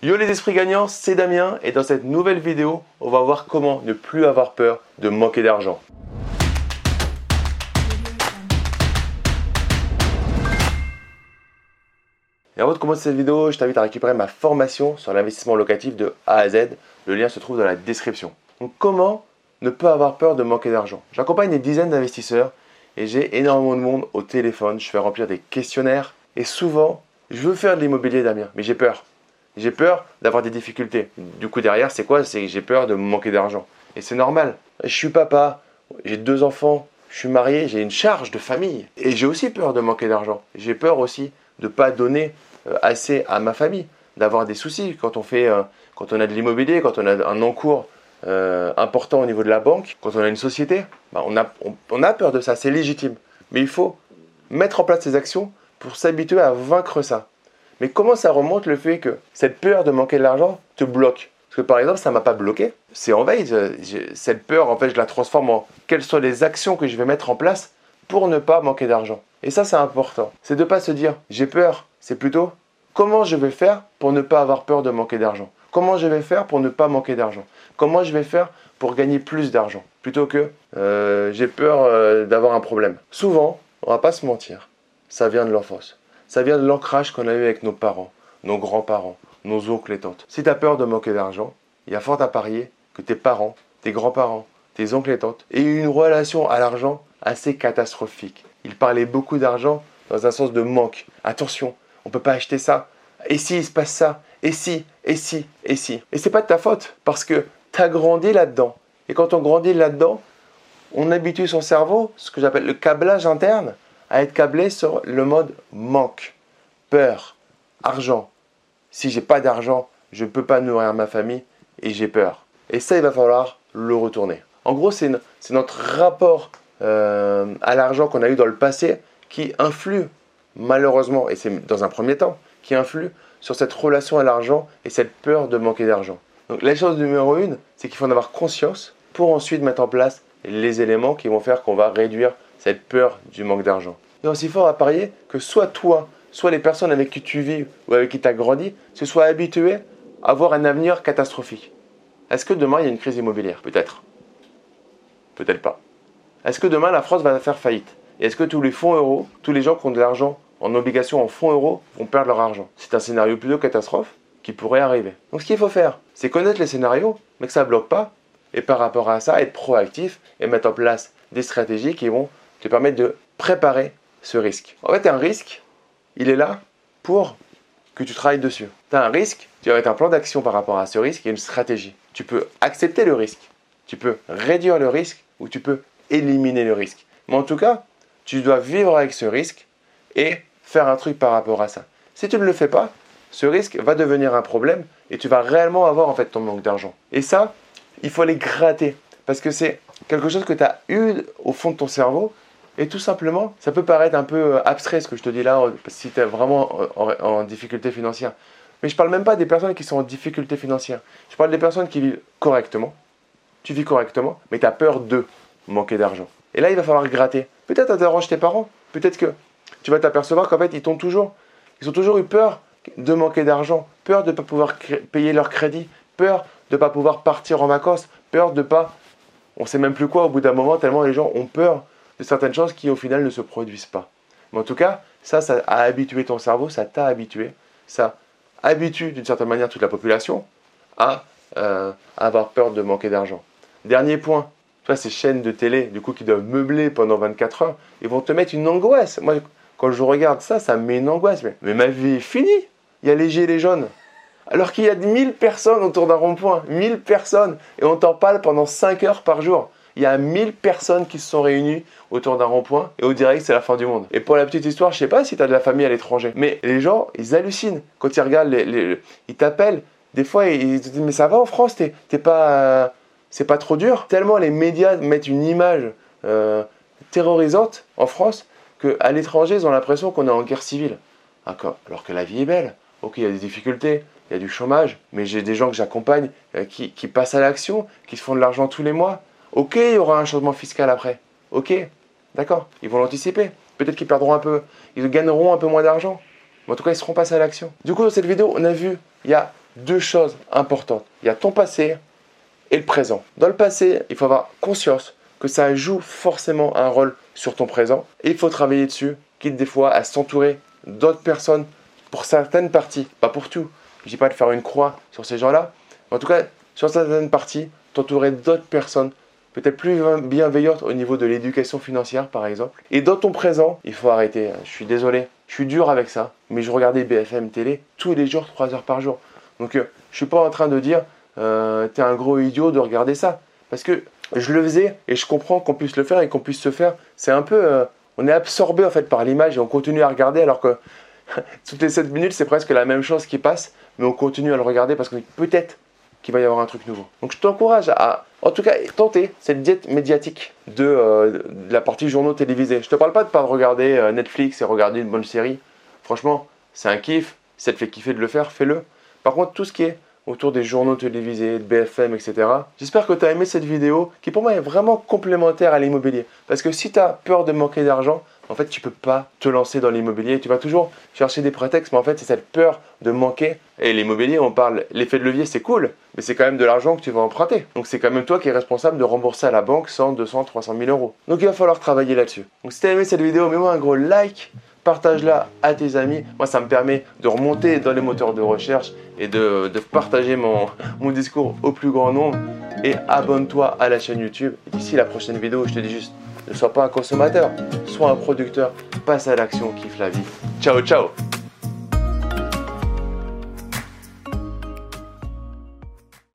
Yo les esprits gagnants, c'est Damien et dans cette nouvelle vidéo, on va voir comment ne plus avoir peur de manquer d'argent. Et avant de commencer cette vidéo, je t'invite à récupérer ma formation sur l'investissement locatif de A à Z. Le lien se trouve dans la description. Donc comment ne pas avoir peur de manquer d'argent? J'accompagne des dizaines d'investisseurs et j'ai énormément de monde au téléphone. Je fais remplir des questionnaires et souvent, je veux faire de l'immobilier Damien, mais j'ai peur. J'ai peur d'avoir des difficultés. Du coup, derrière, c'est quoi? C'est j'ai peur de manquer d'argent. Et c'est normal. Je suis papa, j'ai deux enfants, je suis marié, j'ai une charge de famille. Et j'ai aussi peur de manquer d'argent. J'ai peur aussi de ne pas donner euh, assez à ma famille, d'avoir des soucis quand on, fait, euh, quand on a de l'immobilier, quand on a un encours euh, important au niveau de la banque, quand on a une société. Bah, on, a, on a peur de ça, c'est légitime. Mais il faut mettre en place ces actions pour s'habituer à vaincre ça. Mais comment ça remonte le fait que cette peur de manquer de l'argent te bloque? Parce que par exemple, ça ne m'a pas bloqué. C'est en veille. Cette peur, en fait, je la transforme en quelles sont les actions que je vais mettre en place pour ne pas manquer d'argent? Et ça, c'est important. C'est de ne pas se dire j'ai peur. C'est plutôt comment je vais faire pour ne pas avoir peur de manquer d'argent? Comment je vais faire pour ne pas manquer d'argent? Comment je vais faire pour gagner plus d'argent? Plutôt que euh, j'ai peur euh, d'avoir un problème. Souvent, on va pas se mentir, ça vient de l'enfance. Ça vient de l'ancrage qu'on a eu avec nos parents, nos grands-parents, nos oncles et tantes. Si tu as peur de manquer d'argent, il y a fort à parier que tes parents, tes grands-parents, tes oncles et tantes aient eu une relation à l'argent assez catastrophique. Ils parlaient beaucoup d'argent dans un sens de manque. Attention, on ne peut pas acheter ça. Et si il se passe ça? Et si? Et si? Et si? Et c'est pas de ta faute parce que tu as grandi là-dedans. Et quand on grandit là-dedans, on habitue son cerveau, ce que j'appelle le câblage interne, à être câblé sur le mode manque, peur, argent. Si j'ai pas d'argent, je ne peux pas nourrir ma famille et j'ai peur. Et ça, il va falloir le retourner. En gros, c'est notre rapport euh, à l'argent qu'on a eu dans le passé qui influe, malheureusement, et c'est dans un premier temps, qui influe sur cette relation à l'argent et cette peur de manquer d'argent. Donc la chose numéro une, c'est qu'il faut en avoir conscience pour ensuite mettre en place les éléments qui vont faire qu'on va réduire cette peur du manque d'argent. Il est aussi fort à parier que soit toi, soit les personnes avec qui tu vis ou avec qui tu as grandi, se soient habitués à avoir un avenir catastrophique. Est-ce que demain il y a une crise immobilière? Peut-être. Peut-être pas. Est-ce que demain la France va faire faillite? Et est-ce que tous les fonds euros, tous les gens qui ont de l'argent en obligation en fonds euros vont perdre leur argent? C'est un scénario plutôt catastrophe qui pourrait arriver. Donc ce qu'il faut faire, c'est connaître les scénarios, mais que ça ne bloque pas, et par rapport à ça, être proactif et mettre en place des stratégies qui vont te permettre de préparer ce risque. En fait, un risque, il est là pour que tu travailles dessus. Tu as un risque, tu as un plan d'action par rapport à ce risque et une stratégie. Tu peux accepter le risque, tu peux réduire le risque ou tu peux éliminer le risque. Mais en tout cas, tu dois vivre avec ce risque et faire un truc par rapport à ça. Si tu ne le fais pas, ce risque va devenir un problème et tu vas réellement avoir en fait ton manque d'argent. Et ça, il faut les gratter parce que c'est quelque chose que tu as eu au fond de ton cerveau et tout simplement, ça peut paraître un peu euh, abstrait ce que je te dis là, si tu es vraiment en, difficulté financière. Mais je ne parle même pas des personnes qui sont en difficulté financière. Je parle des personnes qui vivent correctement. Tu vis correctement, mais tu as peur de manquer d'argent. Et là, il va falloir gratter. Peut-être ça dérange tes parents. Peut-être que tu vas t'apercevoir qu'en fait, ils t'ont toujours, ils ont toujours eu peur de manquer d'argent, peur de ne pas pouvoir payer leur crédit, peur de ne pas pouvoir partir en vacances, peur de ne pas, on sait même plus quoi au bout d'un moment, tellement les gens ont peur de certaines choses qui au final ne se produisent pas. Mais en tout cas, ça, ça a habitué ton cerveau, ça t'a habitué, ça habitue d'une certaine manière toute la population à, euh, avoir peur de manquer d'argent. Dernier point, toi, ces chaînes de télé, du coup, qui doivent meubler pendant 24 heures, ils vont te mettre une angoisse. Moi, quand je regarde ça, ça me met une angoisse. Mais, mais ma vie est finie. Il y a les gilets jaunes. Alors qu'il y a 1000 personnes autour d'un rond-point. 1000 personnes. Et on t'en parle pendant 5 heures par jour il y a 1000 personnes qui se sont réunies autour d'un rond-point et au direct c'est la fin du monde. Et pour la petite histoire, je sais pas si tu as de la famille à l'étranger, mais les gens, ils hallucinent quand ils regardent, ils t'appellent. Des fois, ils te disent mais ça va en France, t'es pas, c'est pas trop dur. Tellement les médias mettent une image euh, terrorisante en France qu'à l'étranger, ils ont l'impression qu'on est en guerre civile. Alors que la vie est belle. Ok, il y a des difficultés, il y a du chômage, mais j'ai des gens que j'accompagne euh, qui, qui, passent à l'action, qui se font de l'argent tous les mois. Ok, il y aura un changement fiscal après. Ok, d'accord, ils vont l'anticiper. Peut-être qu'ils perdront un peu, ils gagneront un peu moins d'argent. Mais en tout cas, ils seront passés à l'action. Du coup, dans cette vidéo, on a vu, il y a deux choses importantes. Il y a ton passé et le présent. Dans le passé, il faut avoir conscience que ça joue forcément un rôle sur ton présent et il faut travailler dessus, quitte des fois à s'entourer d'autres personnes pour certaines parties, pas pour tout. Je dis pas de faire une croix sur ces gens-là, mais en tout cas, sur certaines parties, t'entourer d'autres personnes peut-être plus bienveillantes au niveau de l'éducation financière par exemple. Et dans ton présent, il faut arrêter. Je suis désolé, je suis dur avec ça, mais je regardais BFM télé tous les jours, 3 heures par jour. Donc je euh, je suis pas en train de dire euh, t'es un gros idiot de regarder ça. Parce que je le faisais et je comprends qu'on puisse le faire et qu'on puisse se faire. C'est un peu. Euh, on est absorbé en fait par l'image et on continue à regarder alors que toutes les 7 minutes c'est presque la même chose qui passe, mais on continue à le regarder parce que peut-être qu'il va y avoir un truc nouveau. Donc je t'encourage à, en tout cas, tenter cette diète médiatique de, euh, la partie journaux télévisés. Je te parle pas de pas regarder euh, Netflix et regarder une bonne série. Franchement, c'est un kiff. Si ça te fait kiffer de le faire, fais-le. Par contre, tout ce qui est autour des journaux télévisés, de BFM, etc. J'espère que tu as aimé cette vidéo qui pour moi est vraiment complémentaire à l'immobilier. Parce que si tu as peur de manquer d'argent, en fait, tu peux pas te lancer dans l'immobilier. Tu vas toujours chercher des prétextes, mais en fait, c'est cette peur de manquer. Et l'immobilier, on parle, l'effet de levier, c'est cool, mais c'est quand même de l'argent que tu vas emprunter. Donc, c'est quand même toi qui es responsable de rembourser à la banque 100, 200, 300 000 euros. Donc, il va falloir travailler là-dessus. Donc, si tu as aimé cette vidéo, mets-moi un gros like partage-la à tes amis. Moi, ça me permet de remonter dans les moteurs de recherche et de, partager mon, mon, discours au plus grand nombre. Et abonne-toi à la chaîne YouTube. D'ici la prochaine vidéo, je te dis juste, ne sois pas un consommateur, sois un producteur, passe à l'action, kiffe la vie. Ciao, ciao